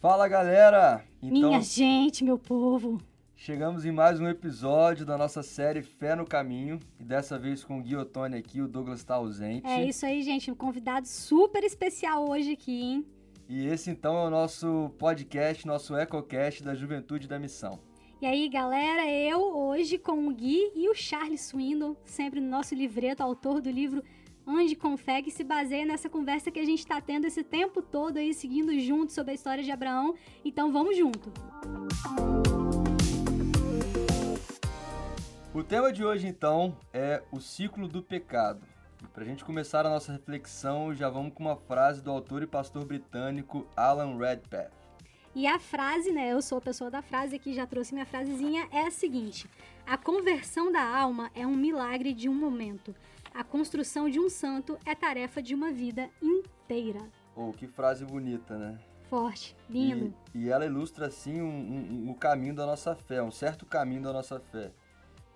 Fala galera! Então, Minha gente, meu povo! Chegamos em mais um episódio da nossa série Fé no Caminho. E dessa vez com o Gui Ottoni aqui, o Douglas está ausente. É isso aí, gente. Um convidado super especial hoje aqui, hein? E esse então é o nosso podcast, nosso EcoCast da Juventude da Missão. E aí, galera, eu hoje com o Gui e o Charles Swindon, sempre no nosso livreto, autor do livro Ande com que se baseia nessa conversa que a gente está tendo esse tempo todo aí, seguindo junto sobre a história de Abraão. Então vamos junto! O tema de hoje, então, é o ciclo do pecado. Para a gente começar a nossa reflexão, já vamos com uma frase do autor e pastor britânico Alan Redpath. E a frase, né? Eu sou a pessoa da frase que já trouxe minha frasezinha, é a seguinte: A conversão da alma é um milagre de um momento. A construção de um santo é tarefa de uma vida inteira. Oh, que frase bonita, né? Forte, lindo. E, e ela ilustra, assim, o um, um, um, caminho da nossa fé, um certo caminho da nossa fé.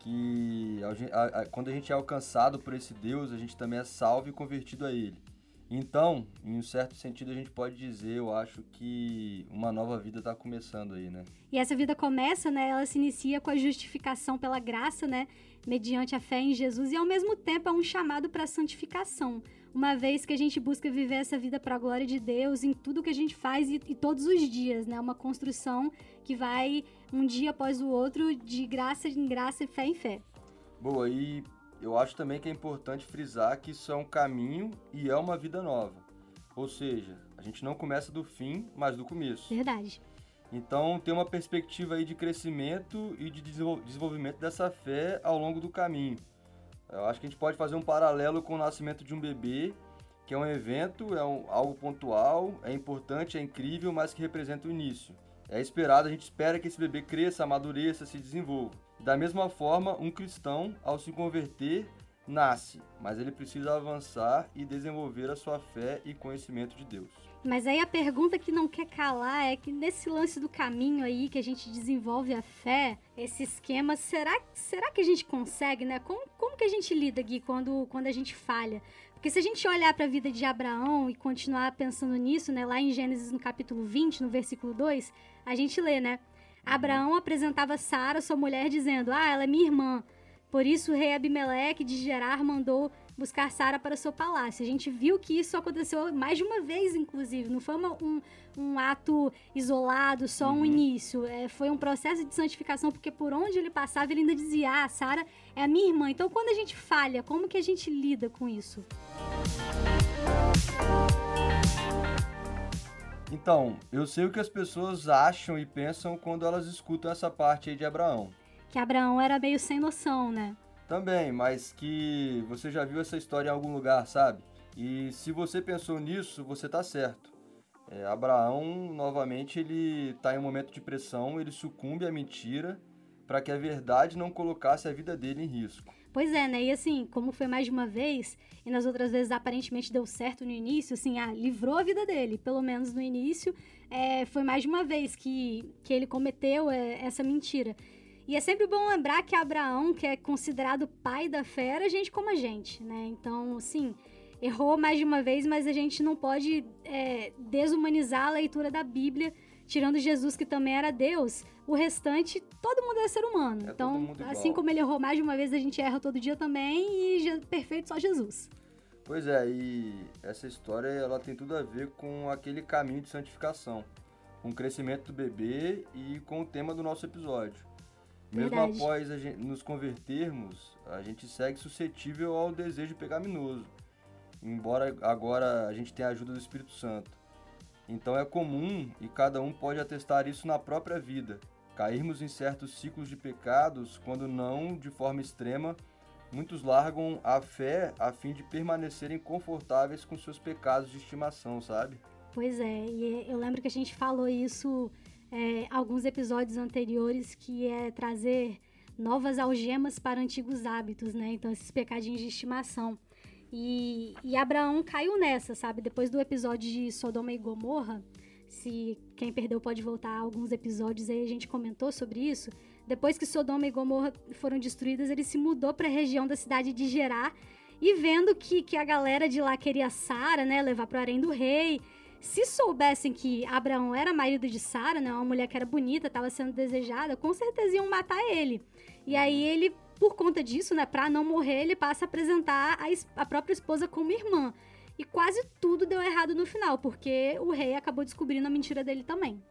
Que a, a, quando a gente é alcançado por esse Deus, a gente também é salvo e convertido a Ele. Então, em um certo sentido, a gente pode dizer, eu acho que uma nova vida está começando aí, né? E essa vida começa, né? Ela se inicia com a justificação pela graça, né? Mediante a fé em Jesus e ao mesmo tempo é um chamado para a santificação. Uma vez que a gente busca viver essa vida para a glória de Deus em tudo que a gente faz e, e todos os dias, né? Uma construção que vai um dia após o outro de graça em graça e fé em fé. Boa, e eu acho também que é importante frisar que isso é um caminho e é uma vida nova. Ou seja, a gente não começa do fim, mas do começo. Verdade. Então tem uma perspectiva aí de crescimento e de desenvolvimento dessa fé ao longo do caminho. Eu acho que a gente pode fazer um paralelo com o nascimento de um bebê, que é um evento, é um, algo pontual, é importante, é incrível, mas que representa o início. É esperado, a gente espera que esse bebê cresça, amadureça, se desenvolva. Da mesma forma, um cristão, ao se converter, nasce, mas ele precisa avançar e desenvolver a sua fé e conhecimento de Deus. Mas aí a pergunta que não quer calar é que nesse lance do caminho aí que a gente desenvolve a fé, esse esquema, será, será que a gente consegue, né? Como, como que a gente lida, Gui, quando, quando a gente falha? Porque se a gente olhar para a vida de Abraão e continuar pensando nisso, né, lá em Gênesis no capítulo 20, no versículo 2, a gente lê, né? Abraão apresentava Sara, sua mulher, dizendo: Ah, ela é minha irmã. Por isso o rei Abimeleque de Gerar mandou buscar Sara para seu palácio. A gente viu que isso aconteceu mais de uma vez, inclusive. Não foi uma, um, um ato isolado, só um uhum. início. É, foi um processo de santificação, porque por onde ele passava, ele ainda dizia: Ah, Sara é a minha irmã. Então, quando a gente falha, como que a gente lida com isso? Então, eu sei o que as pessoas acham e pensam quando elas escutam essa parte aí de Abraão. Que Abraão era meio sem noção, né? Também, mas que você já viu essa história em algum lugar, sabe? E se você pensou nisso, você tá certo. É, Abraão, novamente, ele está em um momento de pressão, ele sucumbe à mentira para que a verdade não colocasse a vida dele em risco. Pois é, né? E assim, como foi mais de uma vez, e nas outras vezes aparentemente deu certo no início, assim, ah, livrou a vida dele, pelo menos no início, é, foi mais de uma vez que, que ele cometeu é, essa mentira. E é sempre bom lembrar que Abraão, que é considerado pai da fé, era gente como a gente, né? Então, assim, errou mais de uma vez, mas a gente não pode é, desumanizar a leitura da Bíblia, tirando Jesus, que também era Deus. O restante, todo mundo é ser humano. É então, assim como ele errou mais de uma vez, a gente erra todo dia também, e perfeito só Jesus. Pois é, e essa história ela tem tudo a ver com aquele caminho de santificação, com o crescimento do bebê e com o tema do nosso episódio. Mesmo após a gente, nos convertermos, a gente segue suscetível ao desejo pecaminoso, embora agora a gente tenha a ajuda do Espírito Santo. Então é comum e cada um pode atestar isso na própria vida. Cairmos em certos ciclos de pecados quando não de forma extrema. Muitos largam a fé a fim de permanecerem confortáveis com seus pecados de estimação, sabe? Pois é, e eu lembro que a gente falou isso é, alguns episódios anteriores, que é trazer novas algemas para antigos hábitos, né? Então, esses pecadinhos de estimação. E, e Abraão caiu nessa, sabe? Depois do episódio de Sodoma e Gomorra, se quem perdeu pode voltar a alguns episódios aí, a gente comentou sobre isso. Depois que Sodoma e Gomorra foram destruídas, ele se mudou para a região da cidade de Gerar e vendo que, que a galera de lá queria Sara, né, levar para o harém do rei, Se soubessem que Abraão era marido de Sara, né, uma mulher que era bonita, estava sendo desejada, com certeza iam matar ele. E aí ele, por conta disso, né, para não morrer, ele passa a apresentar a, a própria esposa como irmã. E quase tudo deu errado no final, porque o rei acabou descobrindo a mentira dele também.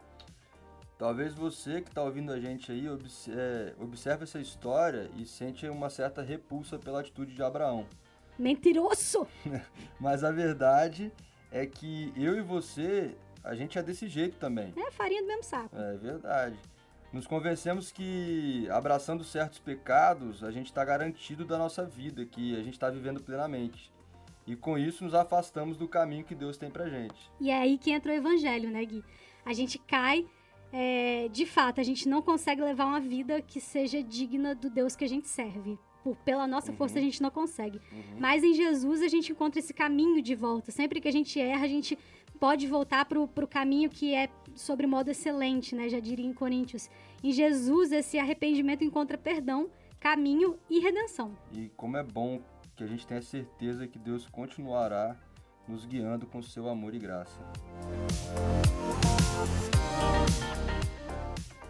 Talvez você que está ouvindo a gente aí é, observe essa história e sente uma certa repulsa pela atitude de Abraão. Mentiroso! Mas a verdade é que eu e você, a gente é desse jeito também. É farinha do mesmo saco. É verdade. Nos convencemos que abraçando certos pecados, a gente está garantido da nossa vida, que a gente está vivendo plenamente. E com isso nos afastamos do caminho que Deus tem pra gente. E é aí que entra o evangelho, né, Gui? A gente cai, é, de fato, a gente não consegue levar uma vida que seja digna do Deus que a gente serve. Por, pela nossa uhum. força a gente não consegue. Uhum. Mas em Jesus a gente encontra esse caminho de volta. Sempre que a gente erra, a gente pode voltar pro, pro caminho que é sobre modo excelente, né? Já diria em Coríntios. Em Jesus, esse arrependimento encontra perdão, caminho e redenção. E como é bom que a gente tenha certeza que Deus continuará nos guiando com seu amor e graça.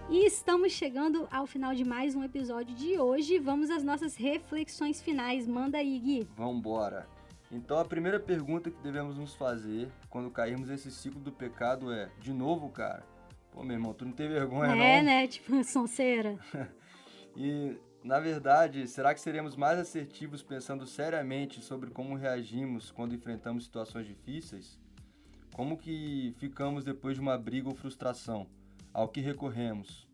E estamos chegando ao final de mais um episódio de hoje. Vamos às nossas reflexões finais. Manda aí, Gui. Vambora. Então a primeira pergunta que devemos nos fazer quando cairmos nesse ciclo do pecado é: de novo, cara? Pô, meu irmão, tu não tem vergonha, é, não? É, né? Tipo, sonceira. e na verdade, será que seremos mais assertivos pensando seriamente sobre como reagimos quando enfrentamos situações difíceis? Como que ficamos depois de uma briga ou frustração? Ao que recorremos?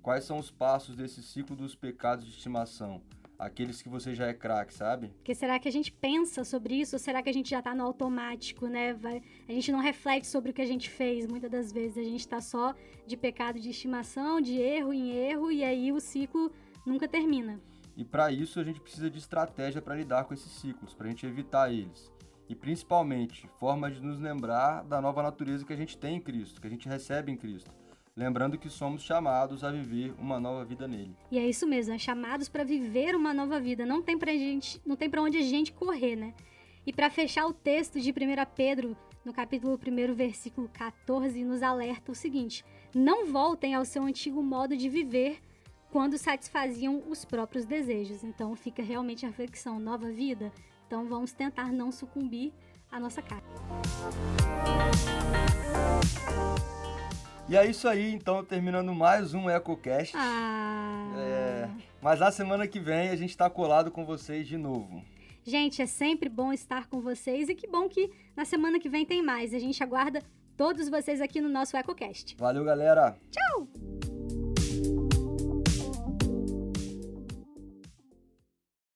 Quais são os passos desse ciclo dos pecados de estimação? Aqueles que você já é craque, sabe? Porque será que a gente pensa sobre isso ou será que a gente já tá no automático, né? Vai, a gente não reflete sobre o que a gente fez muitas das vezes. A gente tá só de pecado de estimação, de erro em erro e aí o ciclo nunca termina. E para isso a gente precisa de estratégia para lidar com esses ciclos, para a gente evitar eles. E principalmente, formas de nos lembrar da nova natureza que a gente tem em Cristo, que a gente recebe em Cristo. Lembrando que somos chamados a viver uma nova vida nele. E é isso mesmo, é chamados para viver uma nova vida. Não tem para gente, não tem para onde a gente correr, né? E para fechar o texto de 1 Pedro, no capítulo 1, versículo 14, nos alerta o seguinte: Não voltem ao seu antigo modo de viver quando satisfaziam os próprios desejos. Então fica realmente a reflexão, nova vida. Então vamos tentar não sucumbir à nossa carne. E é isso aí, então, terminando mais um EcoCast. Ah. É, mas na semana que vem a gente está colado com vocês de novo. Gente, é sempre bom estar com vocês e que bom que na semana que vem tem mais. A gente aguarda todos vocês aqui no nosso EcoCast. Valeu, galera. Tchau!